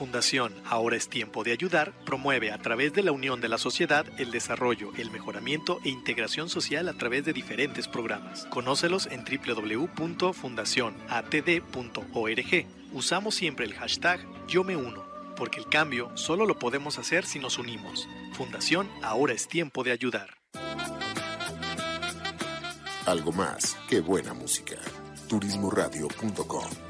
Fundación Ahora es tiempo de ayudar promueve a través de la unión de la sociedad el desarrollo, el mejoramiento e integración social a través de diferentes programas. Conócelos en www.fundacionatd.org. Usamos siempre el hashtag Yo me uno, porque el cambio solo lo podemos hacer si nos unimos. Fundación Ahora es tiempo de ayudar. Algo más que buena música. Turismoradio.com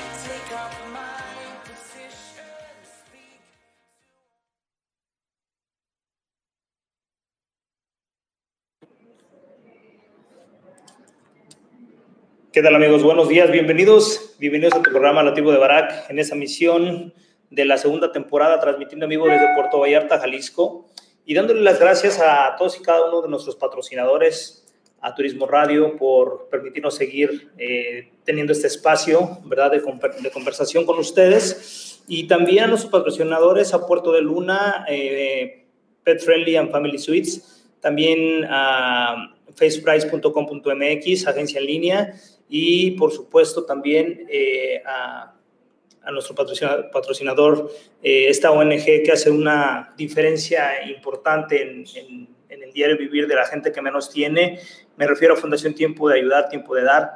¿Qué tal amigos? Buenos días, bienvenidos, bienvenidos a tu programa Nativo de Barak en esa misión de la segunda temporada transmitiendo amigos desde Puerto Vallarta, Jalisco y dándole las gracias a todos y cada uno de nuestros patrocinadores, a Turismo Radio por permitirnos seguir eh, teniendo este espacio, ¿verdad?, de, de, conversación con ustedes y también a nuestros patrocinadores, a Puerto de Luna, eh, Pet Friendly and Family Suites, también a faceprice.com.mx, agencia en línea, y por supuesto también eh, a, a, nuestro patrocinador, eh, esta ONG que hace una diferencia importante en, en, en, el diario vivir de la gente que menos tiene. Me refiero a Fundación Tiempo de Ayudar, Tiempo de Dar.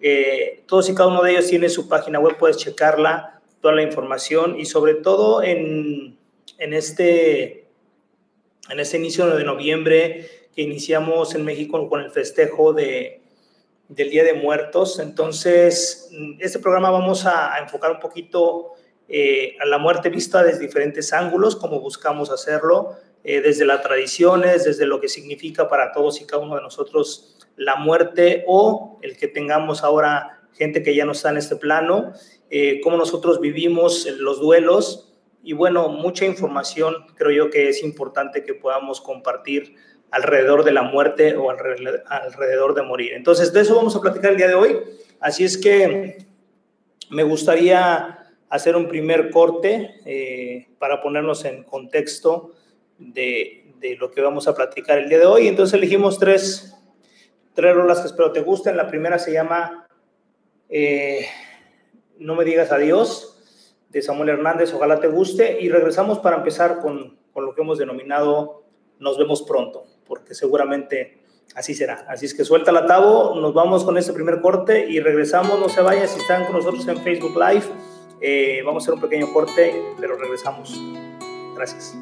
Eh, todos y cada uno de ellos tiene su página web, puedes checarla, toda la información y sobre todo en, en, este, en este inicio de noviembre que iniciamos en México con el festejo de, del Día de Muertos. Entonces, este programa vamos a, a enfocar un poquito eh, a la muerte vista desde diferentes ángulos, como buscamos hacerlo, eh, desde las tradiciones, desde lo que significa para todos y cada uno de nosotros la muerte o el que tengamos ahora gente que ya no está en este plano, eh, cómo nosotros vivimos los duelos y bueno, mucha información creo yo que es importante que podamos compartir alrededor de la muerte o alrededor de morir. Entonces, de eso vamos a platicar el día de hoy. Así es que me gustaría hacer un primer corte eh, para ponernos en contexto de, lo que vamos a platicar el día de hoy. Entonces elegimos tres, tres rolas que espero te gusten. La primera se llama eh, No me digas adiós, de Samuel Hernández. Ojalá te guste. Y regresamos para empezar con, con lo que hemos denominado Nos vemos pronto porque seguramente así será. Así es que suelta la tabo, nos vamos con este primer corte y regresamos, no se vayan, si están con nosotros en Facebook Live, eh, vamos a hacer un pequeño corte, pero regresamos. Gracias.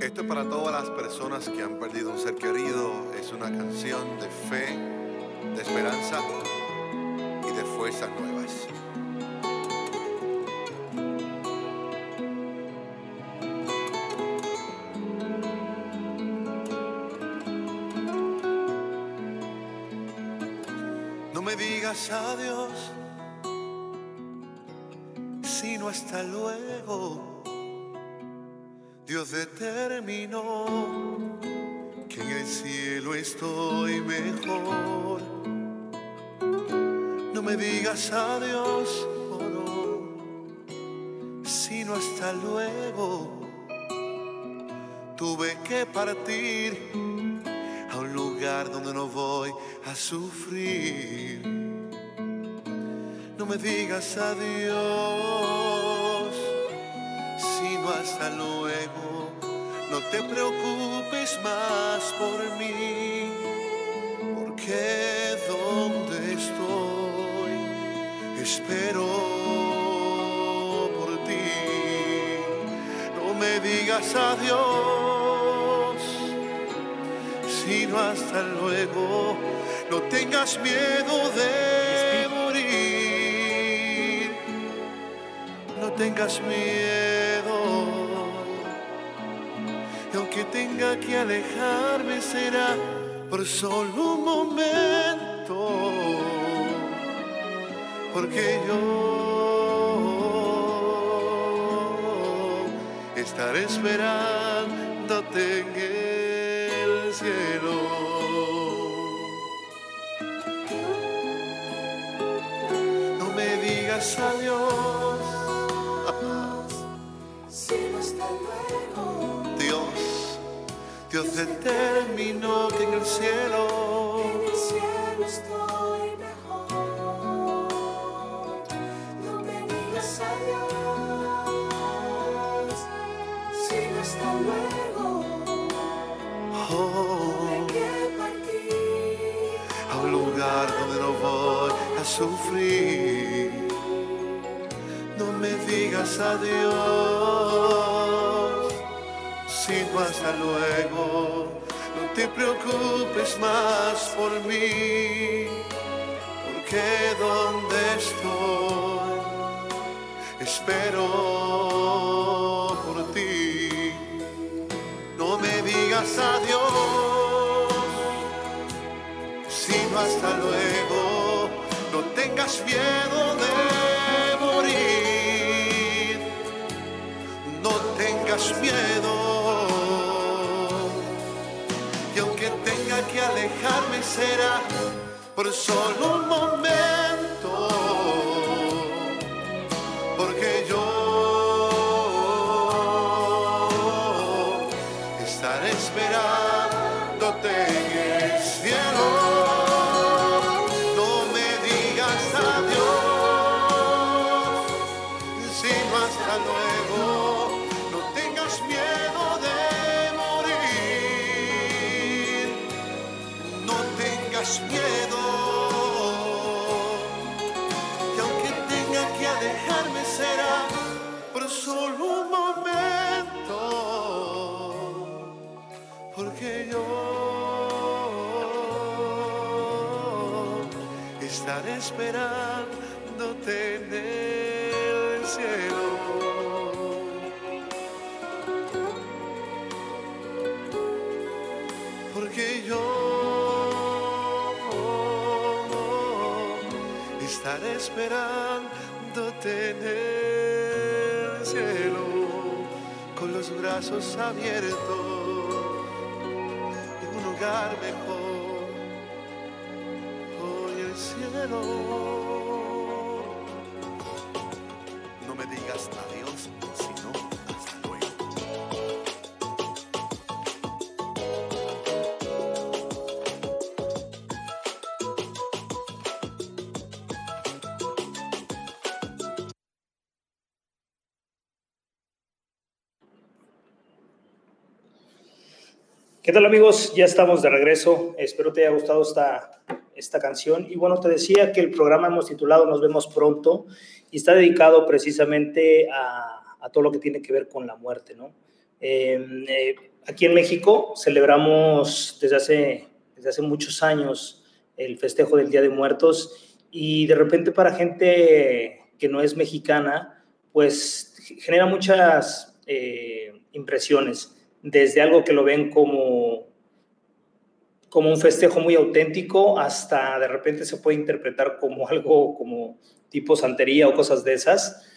Esto es para todas las personas que han perdido un ser querido, es una canción de fe, de esperanza y de fuerzas nuevas. Dios determinó que en el cielo estoy mejor. No me digas adiós, oh no, sino hasta luego. Tuve que partir a un lugar donde no voy a sufrir. No me digas adiós, hasta luego. No te preocupes más por mí, porque donde estoy espero por ti. No me digas adiós, sino hasta luego. No tengas miedo de morir, no tengas miedo. Tenga que alejarme será por solo un momento porque yo estaré esperándote en el cielo. No me digas adiós, Dios determinó que en el cielo estoy mejor. No me digas adiós, sino hasta luego. oh, Hay que partir. a un lugar donde no voy a sufrir. No me digas adiós, hasta luego. No te preocupes más por mí, porque donde estoy, espero por ti. No me digas adiós sino hasta luego. No tengas miedo de morir, no tengas miedo. Será por solo un momento, esperándote en el cielo con los brazos abiertos en un lugar mejor. Hoy el cielo. No me digas adiós, ¿Qué tal amigos? Ya estamos de regreso. Espero te haya gustado esta, esta canción. Y bueno, te decía que el programa hemos titulado Nos vemos pronto y está dedicado precisamente a, todo lo que tiene que ver con la muerte, ¿no? Eh, eh, aquí en México celebramos desde hace, desde hace muchos años el festejo del Día de Muertos y de repente para gente que no es mexicana, pues genera muchas eh, impresiones desde algo que lo ven como, como un festejo muy auténtico hasta de repente se puede interpretar como algo como tipo santería o cosas de esas.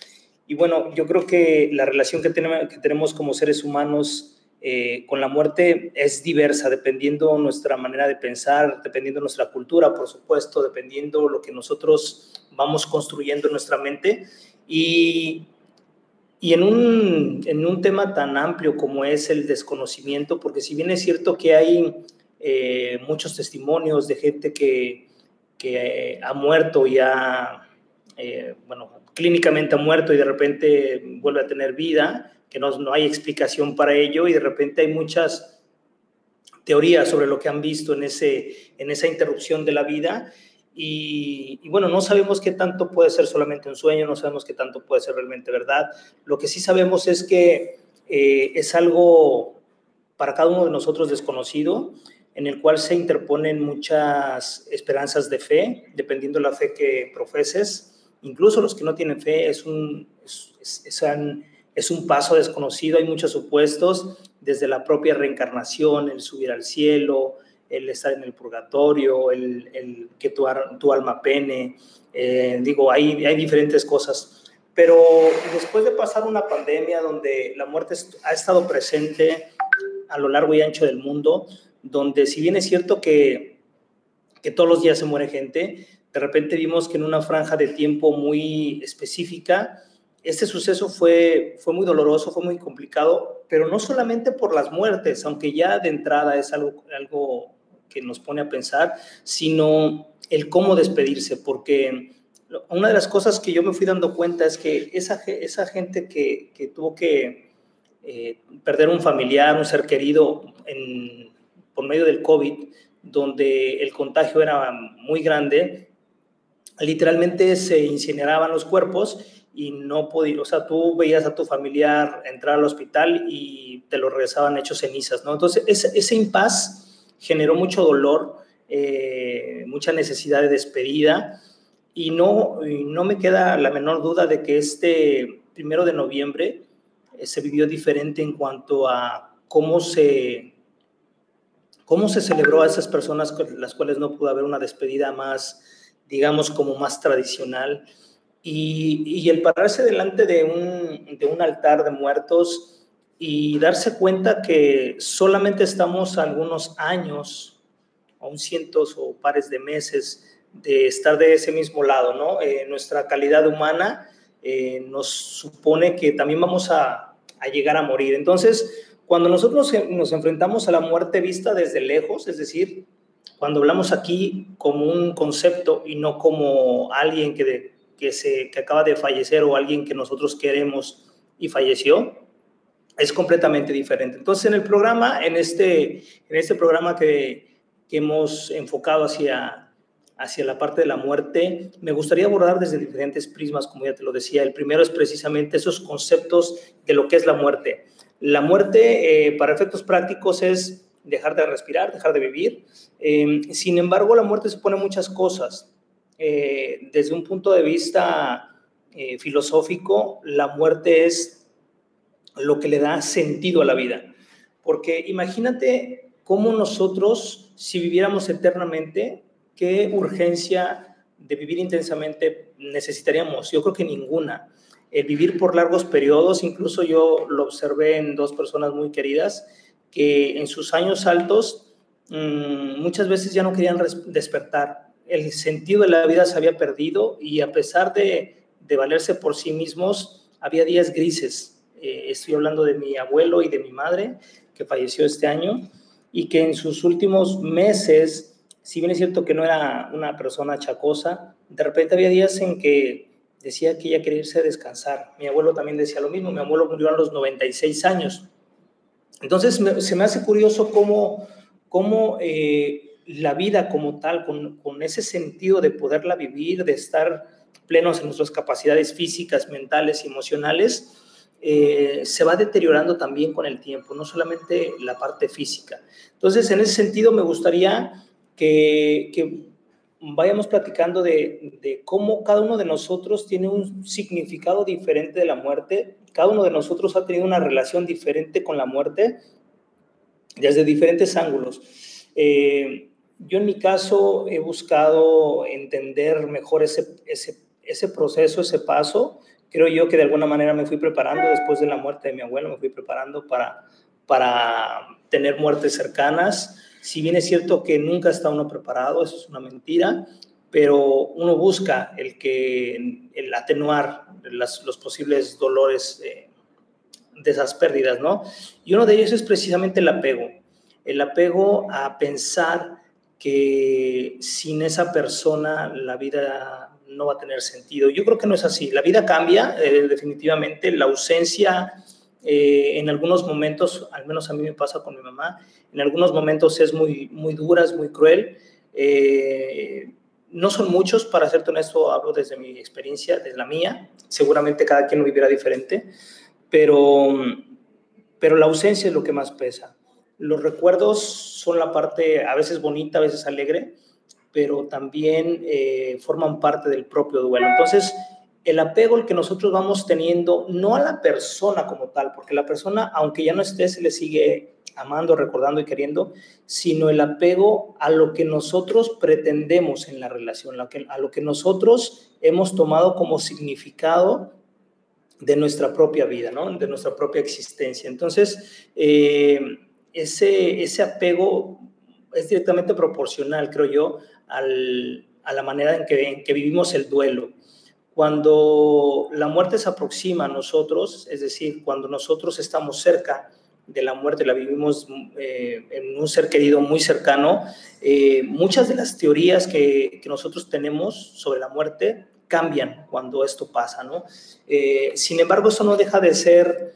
Y bueno, yo creo que la relación que tenemos, que tenemos como seres humanos eh, con la muerte es diversa, dependiendo nuestra manera de pensar, dependiendo nuestra cultura, por supuesto, dependiendo lo que nosotros vamos construyendo en nuestra mente. Y, y en un, en un tema tan amplio como es el desconocimiento, porque si bien es cierto que hay eh, muchos testimonios de gente que, que eh, ha muerto y ha, eh, bueno, clínicamente ha muerto y de repente vuelve a tener vida, que no, no hay explicación para ello y de repente hay muchas teorías sobre lo que han visto en, ese, en esa interrupción de la vida Y, bueno, no sabemos qué tanto puede ser solamente un sueño, no sabemos qué tanto puede ser realmente verdad. Lo que sí sabemos es que eh, es algo para cada uno de nosotros desconocido, en el cual se interponen muchas esperanzas de fe, dependiendo de la fe que profeses. Incluso los que no tienen fe es un, es, es un paso desconocido, hay muchos supuestos, desde la propia reencarnación, el subir al cielo, el estar en el purgatorio, el, el que tu, tu, alma pene, eh, digo, hay, hay diferentes cosas. Pero después de pasar una pandemia donde la muerte ha estado presente a lo largo y ancho del mundo, donde si bien es cierto que, que todos los días se muere gente, de repente vimos que en una franja de tiempo muy específica, este suceso fue, fue muy doloroso, fue muy complicado, pero no solamente por las muertes, aunque ya de entrada es algo, algo que nos pone a pensar, sino el cómo despedirse, porque una de las cosas que yo me fui dando cuenta es que esa, esa gente que, que tuvo que eh, perder un familiar, un ser querido por medio del COVID, donde el contagio era muy grande, literalmente se incineraban los cuerpos y no podía, o sea, tú veías a tu familiar entrar al hospital y te lo regresaban hechos cenizas, ¿no? Entonces, ese, ese impas generó mucho dolor, eh, mucha necesidad de despedida y no, no me queda la menor duda de que este primero de noviembre eh, se vivió diferente en cuanto a cómo se, cómo se celebró a esas personas con las cuales no pudo haber una despedida más, digamos, como más tradicional. Y, y el pararse delante de un, de un altar de muertos y darse cuenta que solamente estamos algunos años, aún cientos o pares de meses, de estar de ese mismo lado, ¿no? Eh, nuestra calidad humana eh, nos supone que también vamos a, a, llegar a morir. Entonces, cuando nosotros nos enfrentamos a la muerte vista desde lejos, es decir, cuando hablamos aquí como un concepto y no como alguien que, de, que, se, que acaba de fallecer o alguien que nosotros queremos y falleció, es completamente diferente. Entonces, en el programa, en este, en este programa que, que hemos enfocado hacia hacia la parte de la muerte, me gustaría abordar desde diferentes prismas, como ya te lo decía. El primero es precisamente esos conceptos de lo que es la muerte. La muerte, eh, para efectos prácticos, es dejar de respirar, dejar de vivir. Eh, sin embargo, la muerte supone muchas cosas. Eh, desde un punto de vista eh, filosófico, la muerte es lo que le da sentido a la vida. Porque imagínate cómo nosotros, si viviéramos eternamente, ¿qué urgencia de vivir intensamente necesitaríamos? Yo creo que ninguna. El vivir por largos periodos, incluso yo lo observé en dos personas muy queridas, que en sus años altos mmm, muchas veces ya no querían despertar. El sentido de la vida se había perdido y a pesar de, de valerse por sí mismos, había días grises. Eh, estoy hablando de mi abuelo y de mi madre, que falleció este año, y que en sus últimos meses si bien es cierto que no era una persona chacosa, de repente había días en que decía que ella quería irse a descansar. Mi abuelo también decía lo mismo, mi abuelo murió a los 96 años. Entonces se me hace curioso cómo, cómo eh, la vida como tal, con, con ese sentido de poderla vivir, de estar plenos en nuestras capacidades físicas, mentales y emocionales, eh, se va deteriorando también con el tiempo, no solamente la parte física. Entonces, en ese sentido, me gustaría que, vayamos platicando de, cómo cada uno de nosotros tiene un significado diferente de la muerte, cada uno de nosotros ha tenido una relación diferente con la muerte desde diferentes ángulos. Eh, yo en mi caso he buscado entender mejor ese proceso, ese paso. Creo yo que de alguna manera me fui preparando después de la muerte de mi abuelo, me fui preparando para, para tener muertes cercanas si bien es cierto que nunca está uno preparado, eso es una mentira, pero uno busca el, que, el atenuar las, los posibles dolores de, de esas pérdidas, ¿no? Y uno de ellos es precisamente el apego, el apego a pensar que sin esa persona la vida no va a tener sentido. Yo creo que no es así. La vida cambia, eh, definitivamente. La ausencia eh, en algunos momentos, al menos a mí me pasa con mi mamá, en algunos momentos es muy, muy dura, es muy cruel. Eh, no son muchos, para serte honesto, hablo desde mi experiencia, desde la mía. Seguramente cada quien lo vivirá diferente, pero, pero la ausencia es lo que más pesa. Los recuerdos son la parte a veces bonita, a veces alegre, pero también eh, forman parte del propio duelo. Entonces, el apego el que nosotros vamos teniendo, no a la persona como tal, porque la persona, aunque ya no esté, se le sigue amando, recordando y queriendo, sino el apego a lo que nosotros pretendemos en la relación, a lo que nosotros hemos tomado como significado de nuestra propia vida, ¿no? de nuestra propia existencia. Entonces, eh, ese, ese apego es directamente proporcional, creo yo, al, a la manera en que, en que vivimos el duelo. Cuando la muerte se aproxima a nosotros, es decir, cuando nosotros estamos cerca de la muerte, la vivimos eh, en un ser querido muy cercano, eh, muchas de las teorías que, que, nosotros tenemos sobre la muerte cambian cuando esto pasa, ¿no? Eh, sin embargo, eso no deja de ser,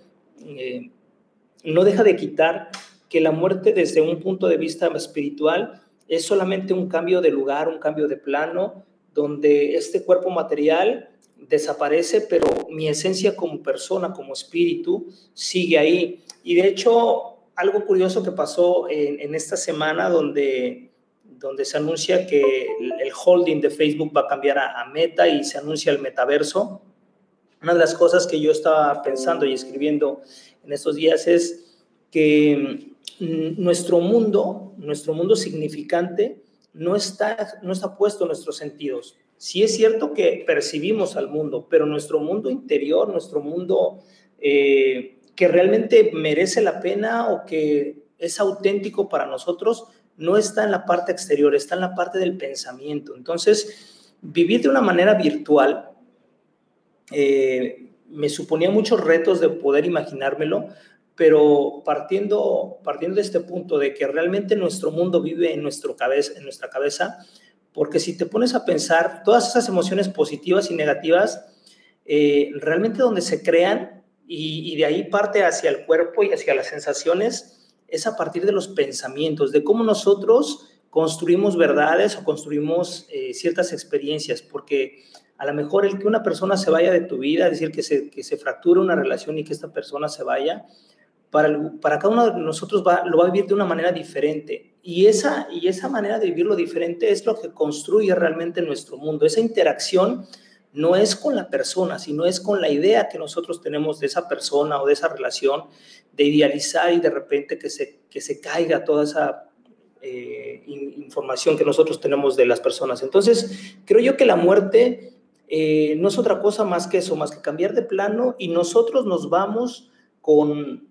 no deja de quitar que la muerte desde un punto de vista espiritual es solamente un cambio de lugar, un cambio de plano, donde este cuerpo material desaparece, pero mi esencia como persona, como espíritu, sigue ahí. Y de hecho, algo curioso que pasó en, esta semana donde, donde se anuncia que el holding de Facebook va a cambiar a, a Meta y se anuncia el metaverso. Una de las cosas que yo estaba pensando y escribiendo en estos días es que nuestro mundo, nuestro mundo significante, no está, no está puesto en nuestros sentidos. Sí es cierto que percibimos al mundo, pero nuestro mundo interior, nuestro mundo eh, que realmente merece la pena o que es auténtico para nosotros, no está en la parte exterior, está en la parte del pensamiento. Entonces, vivir de una manera virtual eh, me suponía muchos retos de poder imaginármelo, pero partiendo, partiendo de este punto de que realmente nuestro mundo vive en, nuestro cabeza, en nuestra cabeza, porque si te pones a pensar, todas esas emociones positivas y negativas, eh, realmente donde se crean y, y, de ahí parte hacia el cuerpo y hacia las sensaciones, es a partir de los pensamientos, de cómo nosotros construimos verdades o construimos eh, ciertas experiencias, porque a lo mejor el que una persona se vaya de tu vida, es decir, que se, que se fracture una relación y que esta persona se vaya, para, cada uno de nosotros va, lo va a vivir de una manera diferente. Y esa, y esa manera de vivirlo diferente es lo que construye realmente nuestro mundo. Esa interacción no es con la persona, sino es con la idea que nosotros tenemos de esa persona o de esa relación, de idealizar y de repente que se, que se caiga toda esa eh, información que nosotros tenemos de las personas. Entonces, creo yo que la muerte eh, no es otra cosa más que eso, más que cambiar de plano y nosotros nos vamos con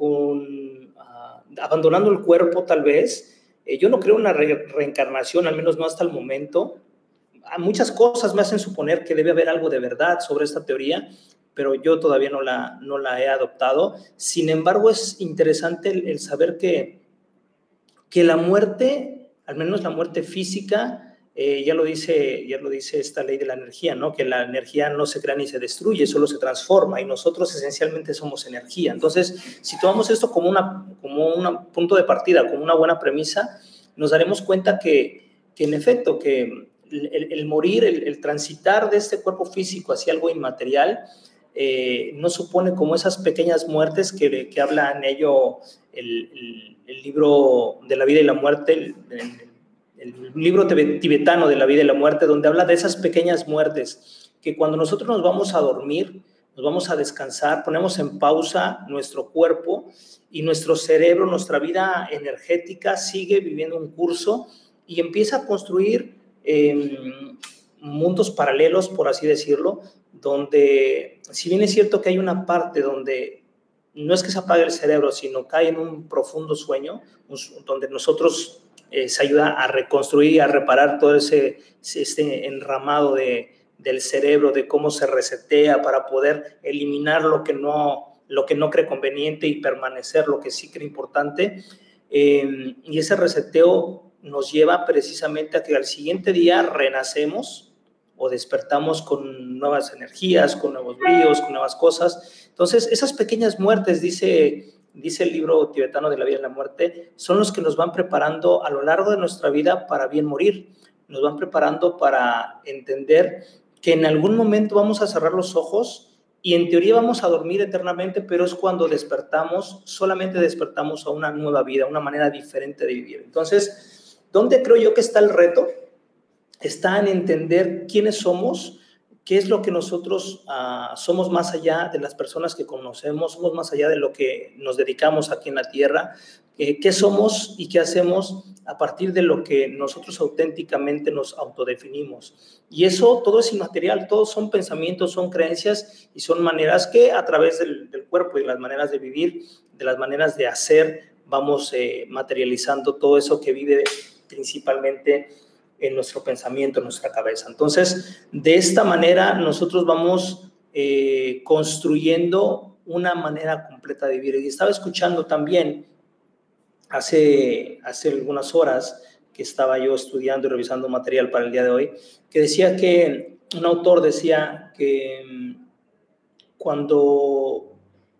con, uh, abandonando el cuerpo tal vez. Eh, yo no creo en una re reencarnación, al menos no hasta el momento. A muchas cosas me hacen suponer que debe haber algo de verdad sobre esta teoría, pero yo todavía no la, no la he adoptado. Sin embargo, es interesante el, el saber que, que la muerte, al menos la muerte física, eh, ya, lo dice, ya lo dice esta ley de la energía, ¿no? que la energía no se crea ni se destruye, solo se transforma y nosotros esencialmente somos energía. Entonces, si tomamos esto como, una, como un punto de partida, como una buena premisa, nos daremos cuenta que, que en efecto, que el, el morir, el, el, transitar de este cuerpo físico hacia algo inmaterial, eh, no supone como esas pequeñas muertes que, que habla en ello el, el, libro de la vida y la muerte, el, el libro tibetano de la vida y la muerte, donde habla de esas pequeñas muertes, que cuando nosotros nos vamos a dormir, nos vamos a descansar, ponemos en pausa nuestro cuerpo y nuestro cerebro, nuestra vida energética sigue viviendo un curso y empieza a construir eh, mundos paralelos, por así decirlo, donde si bien es cierto que hay una parte donde no es que se apague el cerebro, sino cae en un profundo sueño, donde nosotros se ayuda a reconstruir y a reparar todo ese, este enramado de, del cerebro, de cómo se resetea para poder eliminar lo que no, lo que no cree conveniente y permanecer lo que sí cree importante. Eh, y ese reseteo nos lleva precisamente a que al siguiente día renacemos o despertamos con nuevas energías, con nuevos bríos, con nuevas cosas. Entonces, esas pequeñas muertes, dice dice el libro tibetano de la vida y la muerte, son los que nos van preparando a lo largo de nuestra vida para bien morir. nos van preparando para entender que en algún momento vamos a cerrar los ojos y en teoría vamos a dormir eternamente, pero es cuando despertamos, solamente despertamos a una nueva vida, una manera diferente de vivir. Entonces, ¿dónde creo yo que está el reto? Está en entender quiénes somos, qué es lo que nosotros ah, somos más allá de las personas que conocemos, somos más allá de lo que nos dedicamos aquí en la tierra, eh, qué somos y qué hacemos a partir de lo que nosotros auténticamente nos autodefinimos. Y eso todo es inmaterial, todos son pensamientos, son creencias y son maneras que a través del, cuerpo y las maneras de vivir, de las maneras de hacer, vamos eh, materializando todo eso que vive principalmente en nuestro pensamiento, en nuestra cabeza. Entonces, de esta manera nosotros vamos eh, construyendo una manera completa de vivir. Y estaba escuchando también hace, hace algunas horas que estaba yo estudiando y revisando material para el día de hoy, que decía que un autor decía que mm, cuando,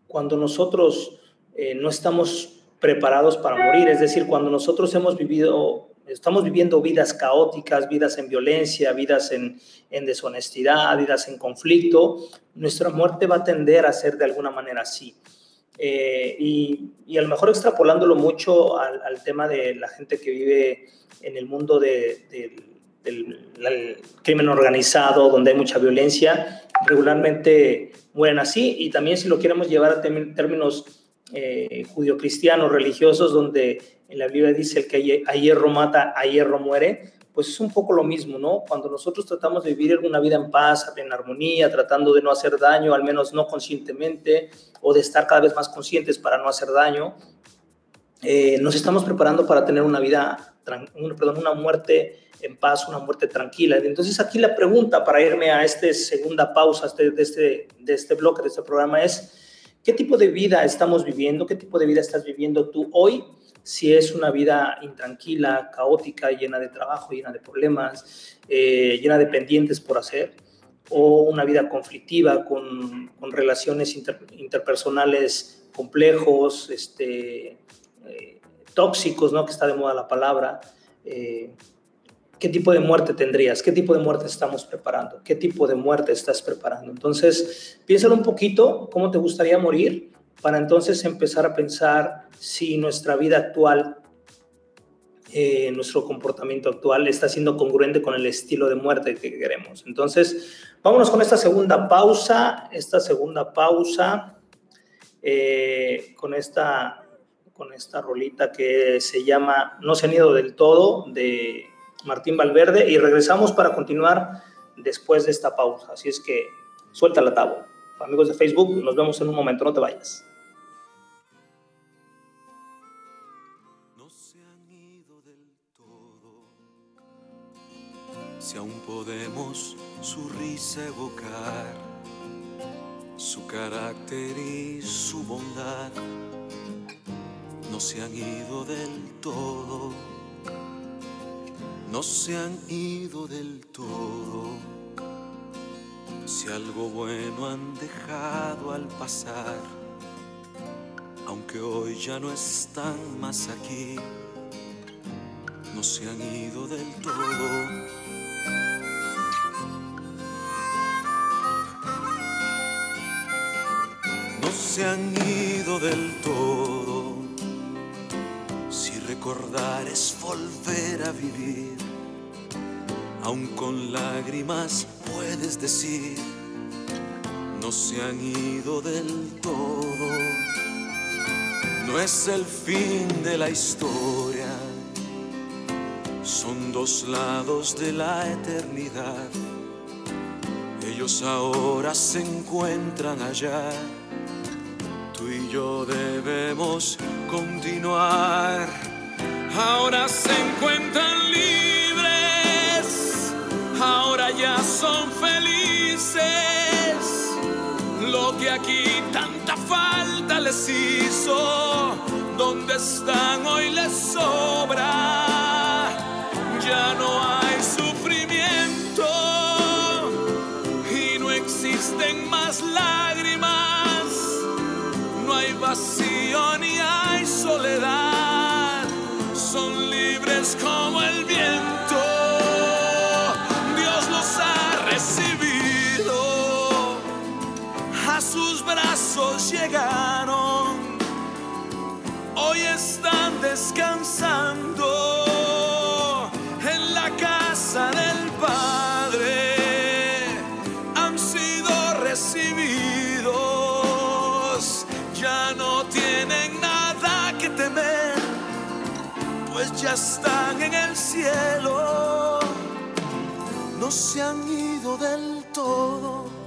cuando nosotros eh, no estamos preparados para morir, es decir, cuando nosotros hemos vivido estamos viviendo vidas caóticas, vidas en violencia, vidas en, en, deshonestidad, vidas en conflicto, nuestra muerte va a tender a ser de alguna manera así. Eh, y, y, a lo mejor extrapolándolo mucho al, al, tema de la gente que vive en el mundo de, de, del, del crimen organizado, donde hay mucha violencia, regularmente mueren así. Y también si lo queremos llevar a términos eh, judio-cristianos, religiosos, donde en la Biblia dice el que a hierro mata, a hierro muere, pues es un poco lo mismo, ¿no? Cuando nosotros tratamos de vivir una vida en paz, en armonía, tratando de no hacer daño, al menos no conscientemente, o de estar cada vez más conscientes para no hacer daño, eh, nos estamos preparando para tener una vida, una, perdón, una muerte en paz, una muerte tranquila. Entonces aquí la pregunta para irme a esta segunda pausa de, este, de este bloque, de este programa es, ¿qué tipo de vida estamos viviendo? ¿Qué tipo de vida estás viviendo tú hoy? si es una vida intranquila, caótica, llena de trabajo, llena de problemas, eh, llena de pendientes por hacer, o una vida conflictiva con, con relaciones inter, interpersonales complejos, este, eh, tóxicos, ¿no? que está de moda la palabra. Eh, ¿Qué tipo de muerte tendrías? ¿Qué tipo de muerte estamos preparando? ¿Qué tipo de muerte estás preparando? Entonces, piénsalo un poquito, ¿cómo te gustaría morir? Para entonces empezar a pensar si nuestra vida actual, eh, nuestro comportamiento actual está siendo congruente con el estilo de muerte que queremos. Entonces, vámonos con esta segunda pausa, esta segunda pausa, eh, con, esta, con esta rolita que se llama No se han ido del todo, de Martín Valverde, y regresamos para continuar después de esta pausa. Así es que suelta la tabla. Amigos de Facebook, nos vemos en un momento, no te vayas. si aún podemos su risa evocar, su carácter y su bondad, no se han ido del todo, no se han ido del todo. Si algo bueno han dejado al pasar, aunque hoy ya no están más aquí, no se han ido del todo. se han ido del todo. Recordar es volver a vivir, aun con lágrimas puedes decir, no se han ido del todo. No es el fin de la historia, son dos lados de la eternidad. Ellos ahora se encuentran allá tú y yo debemos continuar. Ahora se encuentran libres, ahora ya son felices. Lo que aquí tanta falta les hizo, donde están hoy les sobra. Descansando en la casa del Padre. Han sido recibidos, ya no tienen nada que temer, pues ya están en el cielo. No se han ido del todo.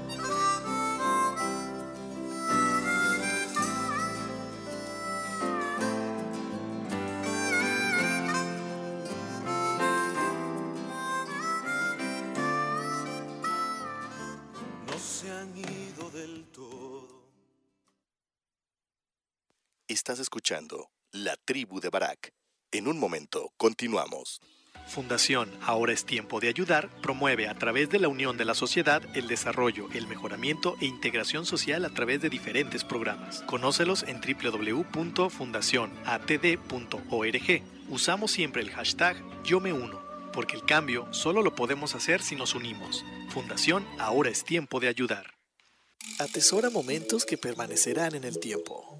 Estás escuchando La Tribu de Barak. En un momento, continuamos. Fundación Ahora es tiempo de ayudar promueve a través de la unión de la sociedad el desarrollo, el mejoramiento e integración social a través de diferentes programas. Conócelos en www.fundacionatd.org. Usamos siempre el hashtag Yo me uno, porque el cambio solo lo podemos hacer si nos unimos. Fundación Ahora es tiempo de ayudar. Atesora momentos que permanecerán en el tiempo.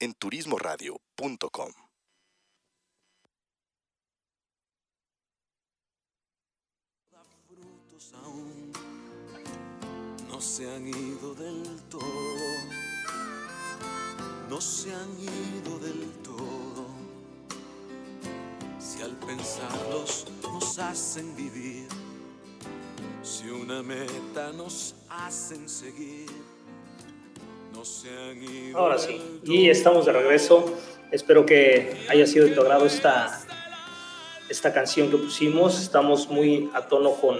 en turismoradio.com. no se han ido del todo, no se han ido del todo. Si al pensarlos nos hacen vivir, si una meta nos hacen seguir, Ahora sí, y estamos de regreso. Espero que haya sido de tu agrado esta, esta canción que pusimos. Estamos muy a tono con,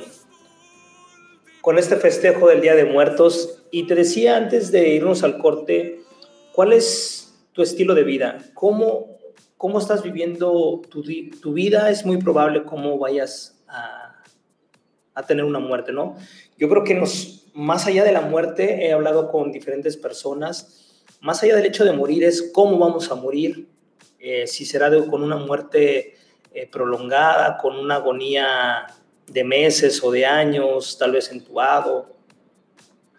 con este festejo del Día de Muertos. Y te decía antes de irnos al corte, ¿cuál es tu estilo de vida? ¿Cómo, cómo estás viviendo tu, tu vida? Es muy probable cómo vayas a, a tener una muerte, ¿no? Yo creo que nos, más allá de la muerte, he hablado con diferentes personas más allá del hecho de morir, es cómo vamos a morir, eh, si será con una muerte eh, prolongada, con una agonía de meses o de años, tal vez entubado,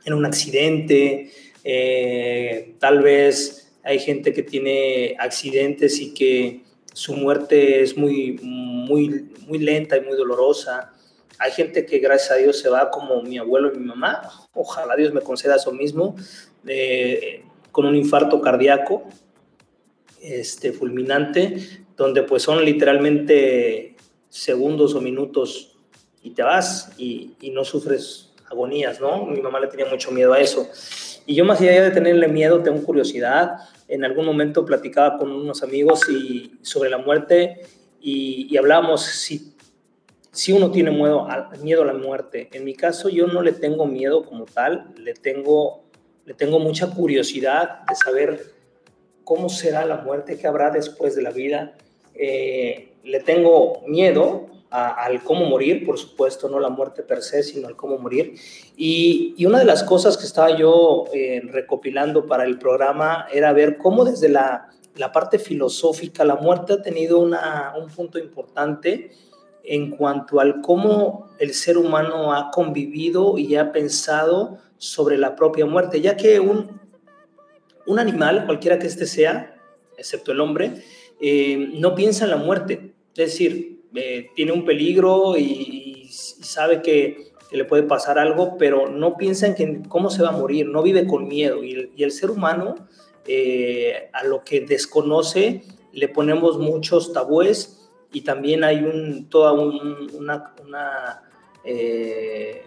en un accidente, eh, tal vez hay gente que tiene accidentes y que su muerte es muy, muy, muy lenta y muy dolorosa. Hay gente que gracias a Dios se va como mi abuelo y mi mamá. Ojalá Dios me conceda eso mismo. eh, con un infarto cardíaco este, fulminante, donde pues son literalmente segundos o minutos y te vas y, no sufres agonías, ¿no? Mi mamá le tenía mucho miedo a eso. Y yo más allá de tenerle miedo, tengo curiosidad. En algún momento platicaba con unos amigos y, sobre la muerte y, y hablábamos si, si uno tiene miedo a, miedo a la muerte. En mi caso yo no le tengo miedo como tal, le tengo, le tengo mucha curiosidad de saber cómo será la muerte, qué habrá después de la vida. Eh, le tengo miedo al cómo morir, por supuesto, no la muerte per se, sino al cómo morir. Y, y una de las cosas que estaba yo eh, recopilando para el programa era ver cómo desde la, la parte filosófica la muerte ha tenido una- un punto importante en cuanto al cómo el ser humano ha convivido y ha pensado sobre la propia muerte, ya que un, un animal, cualquiera que éste sea, excepto el hombre, eh, no piensa en la muerte. Es decir, eh, tiene un peligro y, sabe que, le puede pasar algo, pero no piensa en que, cómo se va a morir, no vive con miedo. Y el, y el ser humano, eh, a lo que desconoce, le ponemos muchos tabúes y también hay toda un- una, eh,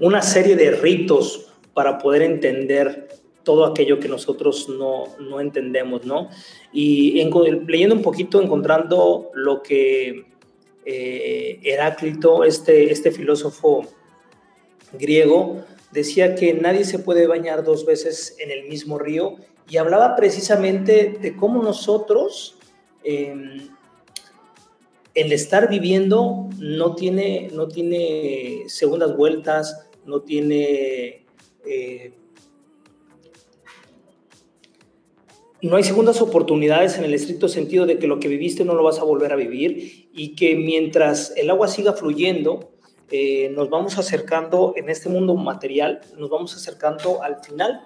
una serie de ritos para poder entender todo aquello que nosotros no, no entendemos, ¿no? Y en- leyendo un poquito, encontrando lo que eh, Heráclito, este, este filósofo griego, decía que nadie se puede bañar dos veces en el mismo río y hablaba precisamente de cómo nosotros, eh, el estar viviendo, no tiene, no tiene segundas vueltas, no tiene... eh, no hay segundas oportunidades en el estricto sentido de que lo que viviste no lo vas a volver a vivir y que mientras el agua siga fluyendo, eh, nos vamos acercando en este mundo material, nos vamos acercando al final.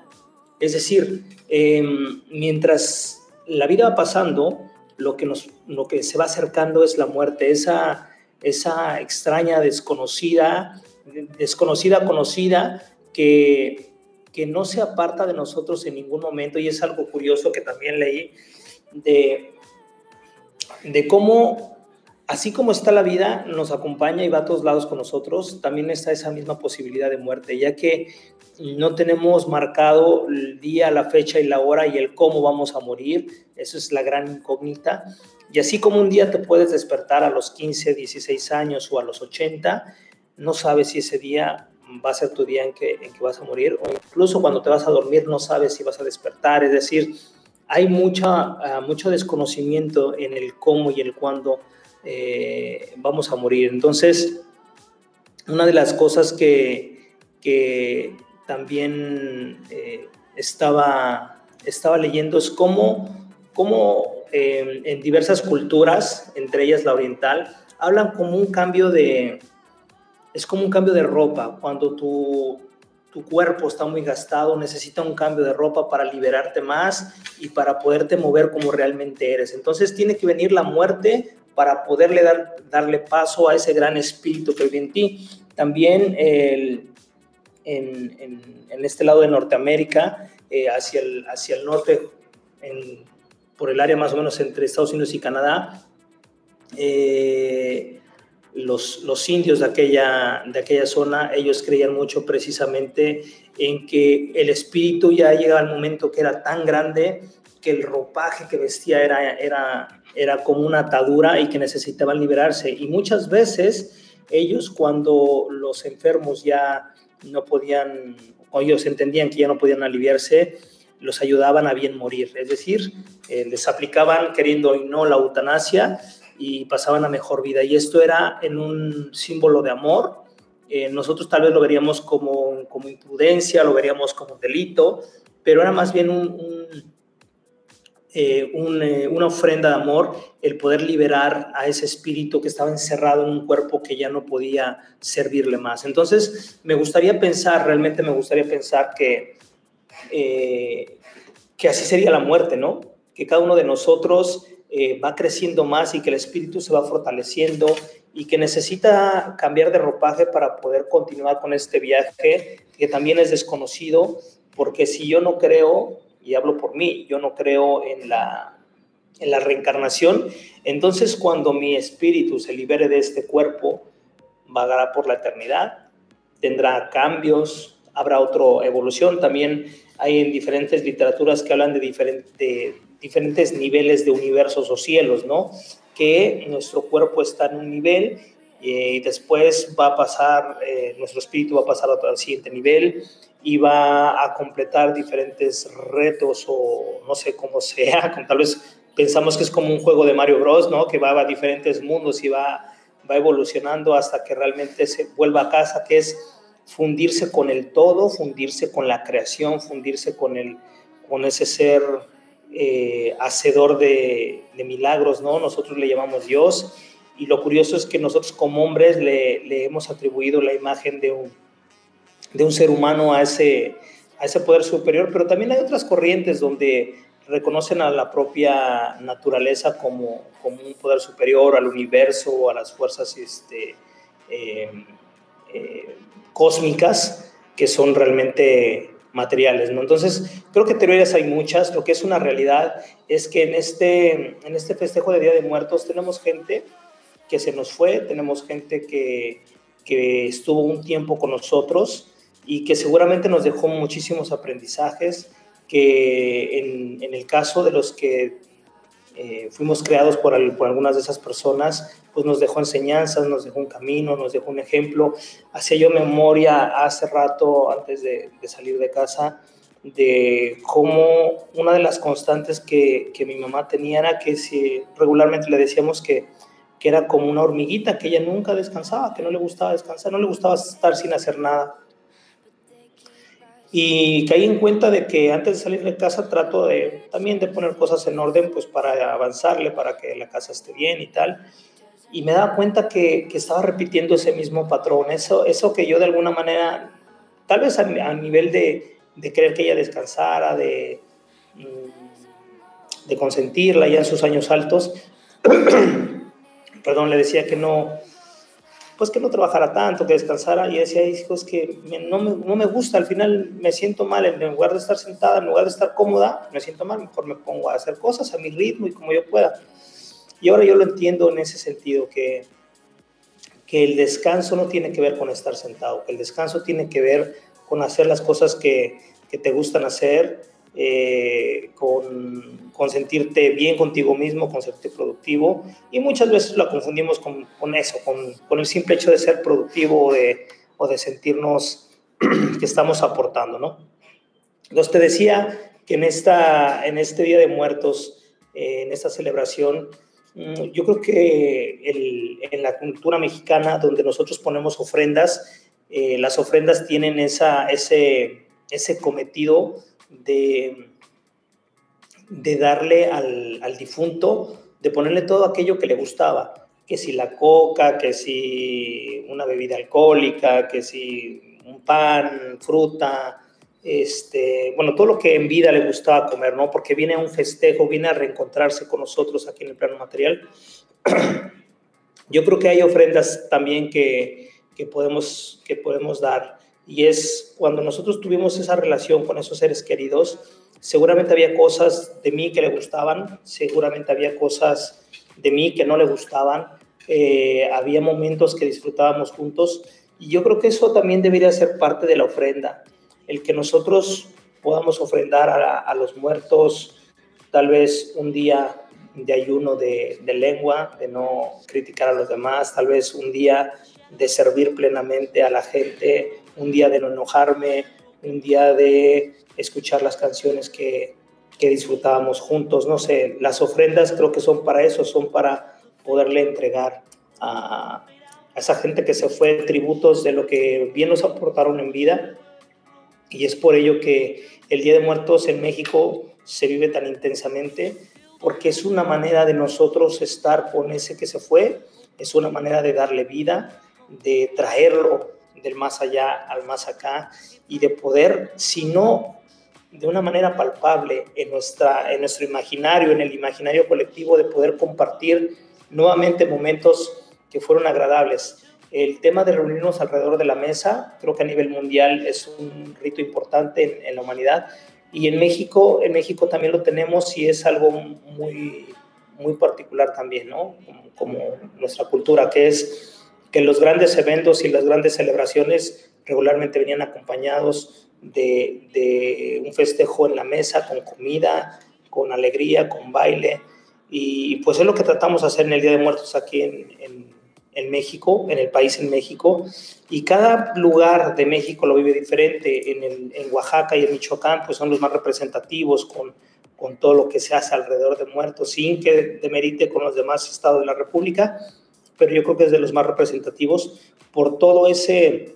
Es decir, eh, mientras la vida va pasando, lo que, nos, lo que se va acercando es la muerte, esa, esa extraña, desconocida, desconocida, conocida, que, que no se aparta de nosotros en ningún momento. Y es algo curioso que también leí de, de cómo, así como está la vida, nos acompaña y va a todos lados con nosotros, también está esa misma posibilidad de muerte, ya que no tenemos marcado el día, la fecha y la hora y el cómo vamos a morir. Eso es la gran incógnita. Y así como un día te puedes despertar a los 15, 16 años o a los 80, no sabes si ese día va a ser tu día en que, vas a morir o incluso cuando te vas a dormir no sabes si vas a despertar. Es decir, hay mucha, uh, mucho desconocimiento en el cómo y el cuándo eh, vamos a morir. Entonces, una de las cosas que, que también eh, estaba, estaba leyendo es cómo, cómo eh, en diversas culturas, entre ellas la oriental, hablan como un cambio de, es como un cambio de ropa. Cuando tu, tu cuerpo está muy gastado, necesita un cambio de ropa para liberarte más y para poderte mover como realmente eres. Entonces tiene que venir la muerte para poderle dar, darle paso a ese gran espíritu que vive en ti. También en, en, este lado de Norteamérica, eh, hacia, el, hacia el norte, por el área más o menos entre Estados Unidos y Canadá, eh, los, los, indios de aquella, de aquella zona, ellos creían mucho precisamente en que el espíritu ya llegaba al momento que era tan grande que el ropaje que vestía era, era, era como una atadura y que necesitaban liberarse. Y muchas veces ellos cuando los enfermos ya no podían, o ellos entendían que ya no podían aliviarse, los ayudaban a bien morir. Es decir, eh, les aplicaban, queriendo y no, la eutanasia y pasaban a mejor vida. Y esto era en un símbolo de amor. Eh, nosotros tal vez lo veríamos como, como imprudencia, lo veríamos como delito, pero era más bien un, eh, eh, una ofrenda de amor el poder liberar a ese espíritu que estaba encerrado en un cuerpo que ya no podía servirle más. Entonces, me gustaría pensar, realmente me gustaría pensar que, eh, que así sería la muerte, ¿no? Que cada uno de nosotros va creciendo más y que el espíritu se va fortaleciendo y que necesita cambiar de ropaje para poder continuar con este viaje que también es desconocido, porque si yo no creo, y hablo por mí, yo no creo en la, en la reencarnación, entonces cuando mi espíritu se libere de este cuerpo, vagará por la eternidad, tendrá cambios, habrá otra evolución. También hay en diferentes literaturas que hablan de, diferente, de diferentes niveles de universos o cielos, ¿no? Que nuestro cuerpo está en un nivel eh, y después va a pasar, eh, nuestro espíritu va a pasar al siguiente nivel y va a completar diferentes retos o no sé cómo sea, tal vez pensamos que es como un juego de Mario Bros, ¿no? Que va a diferentes mundos y va, va evolucionando hasta que realmente se vuelva a casa, que es fundirse con el todo, fundirse con la creación, fundirse con, el, con ese ser eh, hacedor de, milagros, ¿no? Nosotros le llamamos Dios y lo curioso es que nosotros como hombres le hemos atribuido la imagen de un, de un ser humano a ese, a ese poder superior, pero también hay otras corrientes donde reconocen a la propia naturaleza como, como un poder superior al universo, a las fuerzas este, eh, eh, cósmicas que son realmente materiales, ¿no? Entonces, creo que teorías hay muchas. Lo que es una realidad es que en este, en este festejo de Día de Muertos tenemos gente que se nos fue, tenemos gente que, que estuvo un tiempo con nosotros y que seguramente nos dejó muchísimos aprendizajes, que en, en el caso de los que eh, fuimos creados por, al- por algunas de esas personas, pues nos dejó enseñanzas, nos dejó un camino, nos dejó un ejemplo. Hacía yo memoria hace rato, antes de, de salir de casa, de cómo una de las constantes que, que mi mamá tenía era que si regularmente le decíamos que, que era como una hormiguita, que ella nunca descansaba, que no le gustaba descansar, no le gustaba estar sin hacer nada. Y caí en cuenta de que antes de salir de casa trato de también de poner cosas en orden, pues para avanzarle, para que la casa esté bien y tal. Y me daba cuenta que, que estaba repitiendo ese mismo patrón, eso, eso que yo de alguna manera, tal vez a, nivel de, de querer que ella descansara, de, mm, de consentirla ya en sus años altos, perdón, le decía que no, pues que no trabajara tanto, que descansara, y decía, hijo, es que me- no, me, no me gusta, al final me siento mal, en lugar de estar sentada, en lugar de estar cómoda, me siento mal, mejor me pongo a hacer cosas a mi ritmo y como yo pueda. Y ahora yo lo entiendo en ese sentido, que, que el descanso no tiene que ver con estar sentado, que el descanso tiene que ver con hacer las cosas que, que te gustan hacer, eh, con, con sentirte bien contigo mismo, con sentirte productivo. Y muchas veces la confundimos con, eso, con, el simple hecho de ser productivo o de, o de sentirnos que estamos aportando, ¿no? Entonces te decía que en, esta, en este Día de Muertos, eh, en esta celebración, mm, yo creo que en la cultura mexicana, donde nosotros ponemos ofrendas, eh, las ofrendas tienen esa, ese, ese cometido de, de darle al, al difunto, de ponerle todo aquello que le gustaba, que si la coca, que si una bebida alcohólica, que si un pan, fruta, este, bueno, todo lo que en vida le gustaba comer, ¿no? Porque viene a un festejo, viene a reencontrarse con nosotros aquí en el plano material. Yo creo que hay ofrendas también que, que, podemos, que podemos dar. Y es cuando nosotros tuvimos esa relación con esos seres queridos, seguramente había cosas de mí que le gustaban, seguramente había cosas de mí que no le gustaban, eh, había momentos que disfrutábamos juntos. Y yo creo que eso también debería ser parte de la ofrenda, el que nosotros podamos ofrendar a, los muertos tal vez un día de ayuno de, lengua, de no criticar a los demás, tal vez un día de servir plenamente a la gente, un día de no enojarme, un día de escuchar las canciones que, que disfrutábamos juntos, no sé, las ofrendas creo que son para eso, son para poderle entregar a, a esa gente que se fue tributos de lo que bien nos aportaron en vida. Y es por ello que el Día de Muertos en México se vive tan intensamente porque es una manera de nosotros estar con ese que se fue, es una manera de darle vida, de traerlo del más allá al más acá y de poder, si no de una manera palpable en, nuestra, en nuestro imaginario, en el imaginario colectivo, de poder compartir nuevamente momentos que fueron agradables. El tema de reunirnos alrededor de la mesa, creo que a nivel mundial es un rito importante en, en la humanidad y en México, en México también lo tenemos y es algo muy, muy particular también, ¿no? Como, como nuestra cultura, que es que los grandes eventos y las grandes celebraciones regularmente venían acompañados de, un festejo en la mesa, con comida, con alegría, con baile. Y pues es lo que tratamos de hacer en el Día de Muertos aquí en, México, en el país en México. Y cada lugar de México lo vive diferente. En Oaxaca y en Michoacán pues son los más representativos con, con todo lo que se hace alrededor de muertos, sin que demerite con los demás estados de la República. Pero yo creo que es de los más representativos por todo ese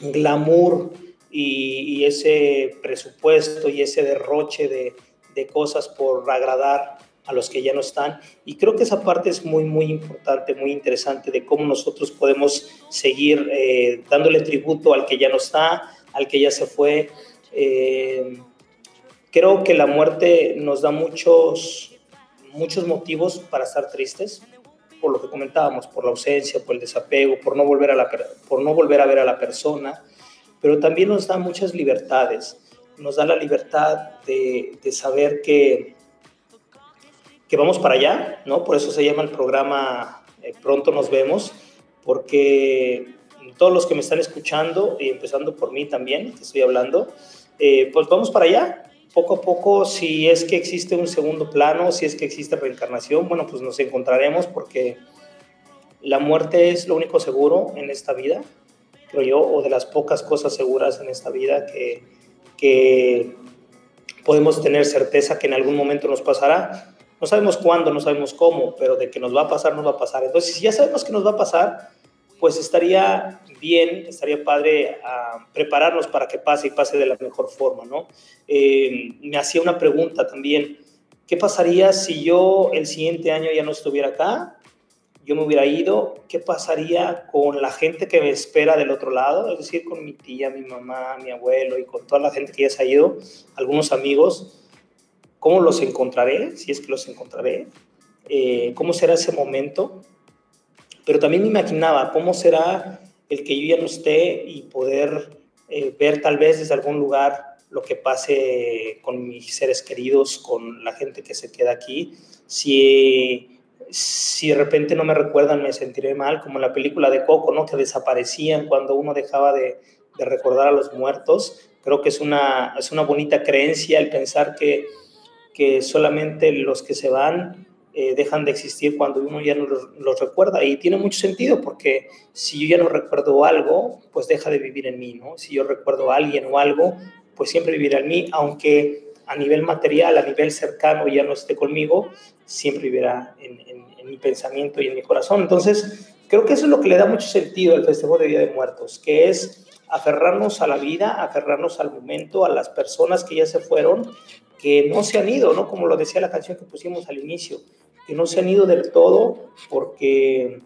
glamour y, ese presupuesto y ese derroche de, de cosas por agradar a los que ya no están. Y creo que esa parte es muy, muy importante, muy interesante de cómo nosotros podemos seguir eh, dándole tributo al que ya no está, al que ya se fue. Eh, creo que la muerte nos da muchos, muchos motivos para estar tristes, por lo que comentábamos, por la ausencia, por el desapego, por no volver a, la, por no volver a ver a la persona, pero también nos da muchas libertades. Nos da la libertad de, de saber que que vamos para allá, ¿no? Por eso se llama el programa eh, Pronto nos vemos, porque todos los que me están escuchando, y empezando por mí también, que estoy hablando, eh, pues vamos para allá, poco a poco, si es que existe un segundo plano, si es que existe reencarnación, bueno, pues nos encontraremos porque la muerte es lo único seguro en esta vida, creo yo, o de las pocas cosas seguras en esta vida que, que podemos tener certeza que en algún momento nos pasará. No sabemos cuándo, no sabemos cómo, pero de que nos va a pasar, nos va a pasar. Entonces, si ya sabemos que nos va a pasar, pues estaría bien, estaría padre ah, prepararnos para que pase y pase de la mejor forma, ¿no? Eh, me hacía una pregunta también, ¿qué pasaría si yo el siguiente año ya no estuviera acá? Yo me hubiera ido, ¿qué pasaría con la gente que me espera del otro lado? Es decir, con mi tía, mi mamá, mi abuelo y con toda la gente que ya se ha ido, algunos amigos, ¿cómo los encontraré? Si es que los encontraré. Eh, ¿Cómo será ese momento? Pero también me imaginaba cómo será el que yo ya no esté y poder eh, ver tal vez desde algún lugar lo que pase con mis seres queridos, con la gente que se queda aquí. Si, si de repente no me recuerdan, me sentiré mal, como en la película de Coco, ¿no? que desaparecían cuando uno dejaba de, de recordar a los muertos. Creo que es una, es una bonita creencia el pensar que, que solamente los que se van eh, dejan de existir cuando uno ya no los, recuerda. Y tiene mucho sentido porque si yo ya no recuerdo algo, pues deja de vivir en mí, ¿no? Si yo recuerdo a alguien o algo, pues siempre vivirá en mí, aunque a nivel material, a nivel cercano ya no esté conmigo, siempre vivirá en, mi pensamiento y en mi corazón. Entonces, creo que eso es lo que le da mucho sentido al Festejo de Día de Muertos, que es aferrarnos a la vida, aferrarnos al momento, a las personas que ya se fueron, que no se han ido, ¿no? Como lo decía la canción que pusimos al inicio, que no se han ido del todo porque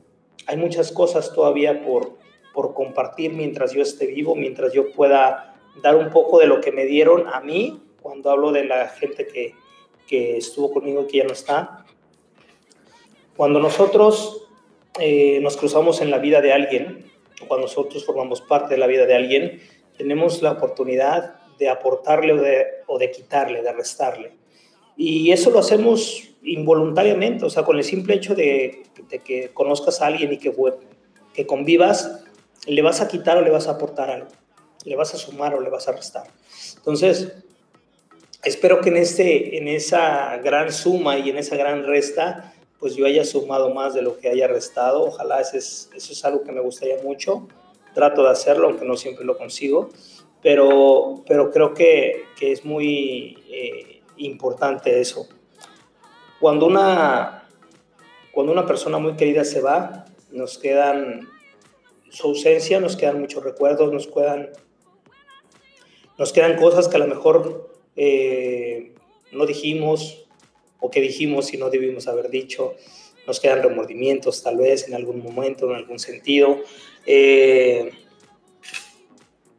hay muchas cosas todavía por, por compartir mientras yo esté vivo, mientras yo pueda dar un poco de lo que me dieron a mí, cuando hablo de la gente que, que estuvo conmigo y que ya no está. Cuando nosotros eh, nos cruzamos en la vida de alguien, o cuando nosotros formamos parte de la vida de alguien, tenemos la oportunidad de aportarle o de, o de quitarle, de restarle. Y eso lo hacemos involuntariamente, o sea, con el simple hecho de, que conozcas a alguien y que, que convivas, le vas a quitar o le vas a aportar algo, le vas a sumar o le vas a restar. Entonces, espero que en, este, en esa gran suma y en esa gran resta, pues yo haya sumado más de lo que haya restado. Ojalá eso es, eso es algo que me gustaría mucho. Trato de hacerlo, aunque no siempre lo consigo, pero, pero creo que, que es muy eh, importante eso. Cuando una, cuando una persona muy querida se va, nos quedan su ausencia, nos quedan muchos recuerdos, nos quedan, nos quedan cosas que a lo mejor eh, no dijimos o que dijimos y no debimos haber dicho. Nos quedan remordimientos tal vez en algún momento, en algún sentido. Eh,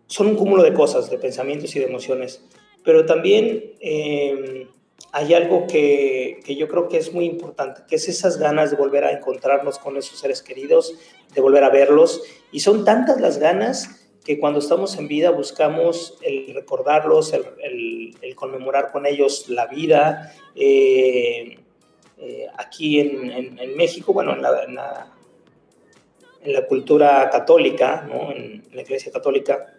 son un cúmulo de cosas, de pensamientos y de emociones. Pero también eh, hay algo que, que, yo creo que es muy importante, que es esas ganas de volver a encontrarnos con esos seres queridos, de volver a verlos. Y son tantas las ganas que cuando estamos en vida buscamos el recordarlos, el, conmemorar con ellos la vida. Eh, eh, aquí en, en, México, bueno, en la, en la, cultura católica, en la iglesia católica,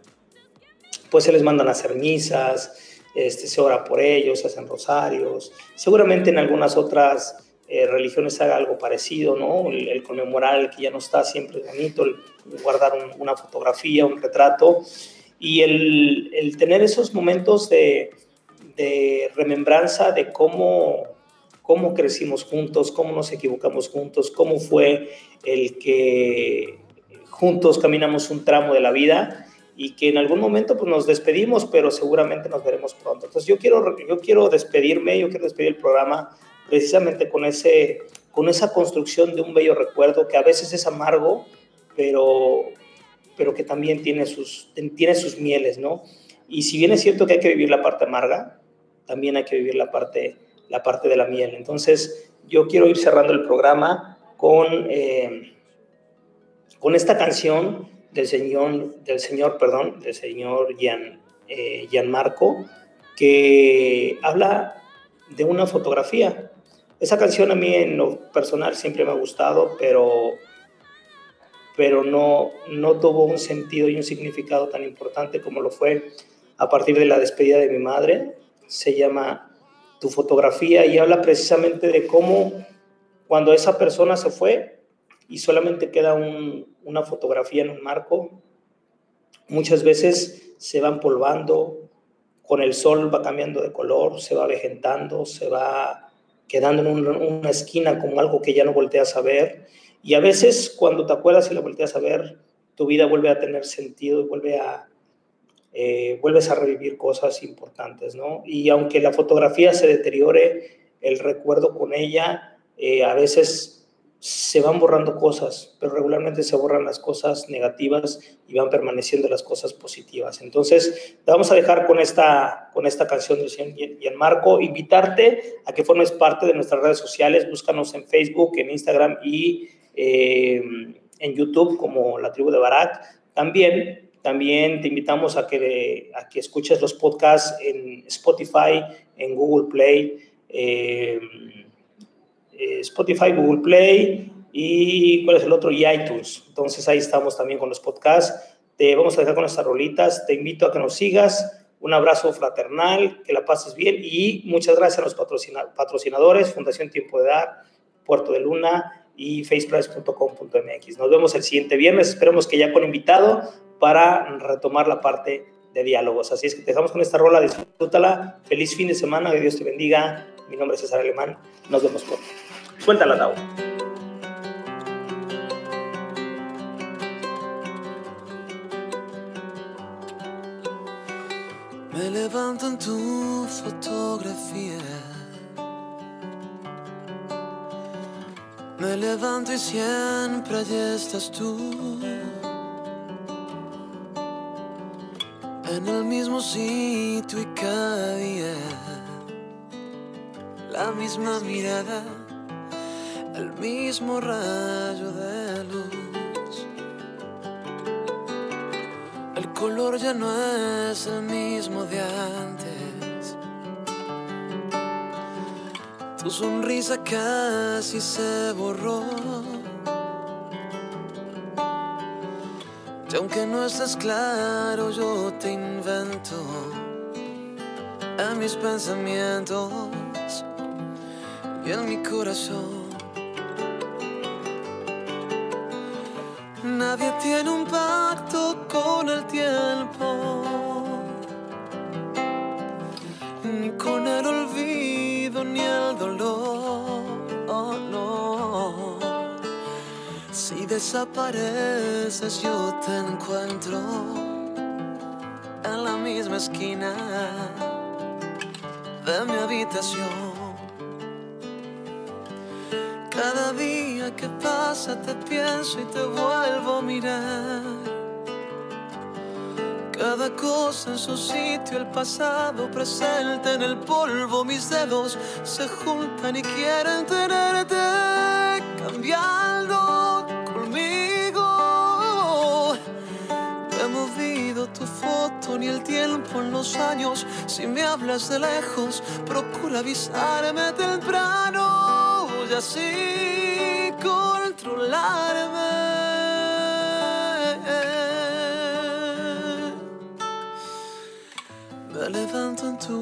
pues se les mandan a hacer misas, este, se ora por ellos, se hacen rosarios. Seguramente en algunas otras eh, religiones haga algo parecido, ¿no? El, conmemorar el que ya no está siempre es bonito, el guardar una fotografía, un retrato y el, el tener esos momentos de, de, remembranza de cómo, cómo crecimos juntos, cómo nos equivocamos juntos, cómo fue el que juntos caminamos un tramo de la vida y que en algún momento pues nos despedimos, pero seguramente nos veremos pronto. Entonces yo quiero, yo quiero despedirme, yo quiero despedir el programa precisamente con, ese, con esa construcción de un bello recuerdo que a veces es amargo, pero, pero que también tiene sus, tiene sus mieles, ¿no? Y si bien es cierto que hay que vivir la parte amarga, también hay que vivir la parte, la parte de la miel. Entonces yo quiero ir cerrando el programa con, eh, con esta canción del señor, del señor, perdón, del señor Gian, eh, Gianmarco, que habla de una fotografía. Esa canción a mí en lo personal siempre me ha gustado, pero, pero no, no tuvo un sentido y un significado tan importante como lo fue a partir de la despedida de mi madre. se llama Tu fotografía y habla precisamente de cómo cuando esa persona se fue y solamente queda un- una fotografía en un marco, muchas veces se va empolvando, con el sol va cambiando de color, se va vejentando, se va quedando en un- una esquina como algo que ya no volteas a ver. Y a veces cuando te acuerdas y la volteas a ver, tu vida vuelve a tener sentido y vuelve a, eh, vuelves a revivir cosas importantes, ¿no? Y aunque la fotografía se deteriore, el recuerdo con ella, eh, a veces se van borrando cosas, pero regularmente se borran las cosas negativas y van permaneciendo las cosas positivas. Entonces, te vamos a dejar con esta, con esta canción de Lucien y y en Marco, invitarte a que formes parte de nuestras redes sociales, búscanos en Facebook, en Instagram y eh, en YouTube como La Tribu de Barak. También, también te invitamos a que, a que escuches los podcasts en Spotify, en Google Play, eh, eh, Spotify, Google Play y ¿cuál es el otro? Y iTunes. Entonces ahí estamos también con los podcasts. Te vamos a dejar con estas rolitas. Te invito a que nos sigas. Un abrazo fraternal, que la pases bien y muchas gracias a los patrocina- patrocinadores, Fundación Tiempo de Dar, Puerto de Luna y faceprice.com.mx. Nos vemos el siguiente viernes. Esperemos que ya con invitado para retomar la parte de diálogos. Así es que te dejamos con esta rola, disfrútala. Feliz fin de semana, que Dios te bendiga. Mi nombre es César Alemán. Nos vemos pronto. Suéltala, Tau. Me levanto en tu fotografía. Me levanto y siempre allí estás tú. En el mismo sitio y cada día. La misma mirada, el mismo rayo de luz. El color ya no es el mismo de antes. Tu sonrisa casi se borró. Y aunque no estés claro, yo te invento en mis pensamientos y en mi corazón. Tiene un pacto con el tiempo, ni con el olvido, ni el dolor. Oh, no. Si desapareces, yo te encuentro en la misma esquina de mi habitación. Cada día que pasa te pienso y te vuelvo a mirar. Cada cosa en su sitio, el pasado presente en el polvo, mis dedos se juntan y quieren tenerte cambiando conmigo. No he movido tu foto ni el tiempo en los años. Si me hablas de lejos, procura avisarme temprano y así controlarme. Me levanto en tu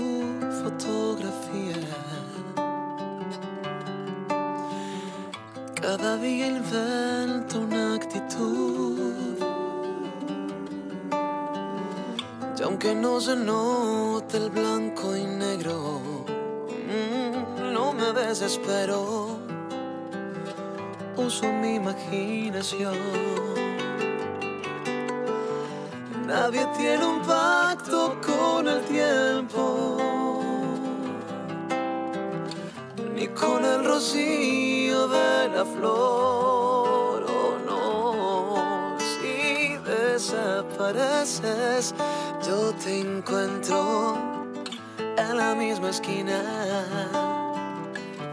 fotografía. Cada día invento una actitud. Y aunque no se note el blanco y negro, mm, no me desespero. Uso mi imaginación. Nadie tiene un pacto con el tiempo, ni con el rocío de la flor. Oh no, si desapareces, yo te encuentro en la misma esquina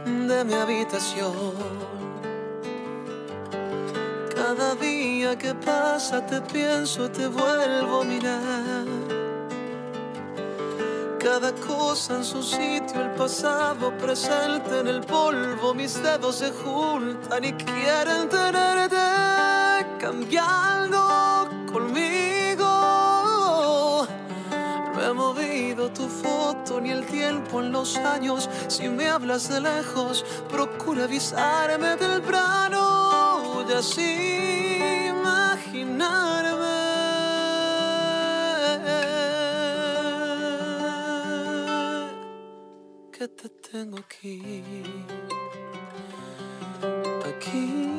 de mi habitación. Cada día que pasa te pienso, te vuelvo a mirar. Cada cosa en su sitio, el pasado presente en el polvo, mis dedos se juntan y quieren tenerte cambiando conmigo. No ha movido tu foto ni el tiempo en los años. Si me hablas de lejos, procura avisarme temprano y así imaginarme. Que te tengo aquí, aquí,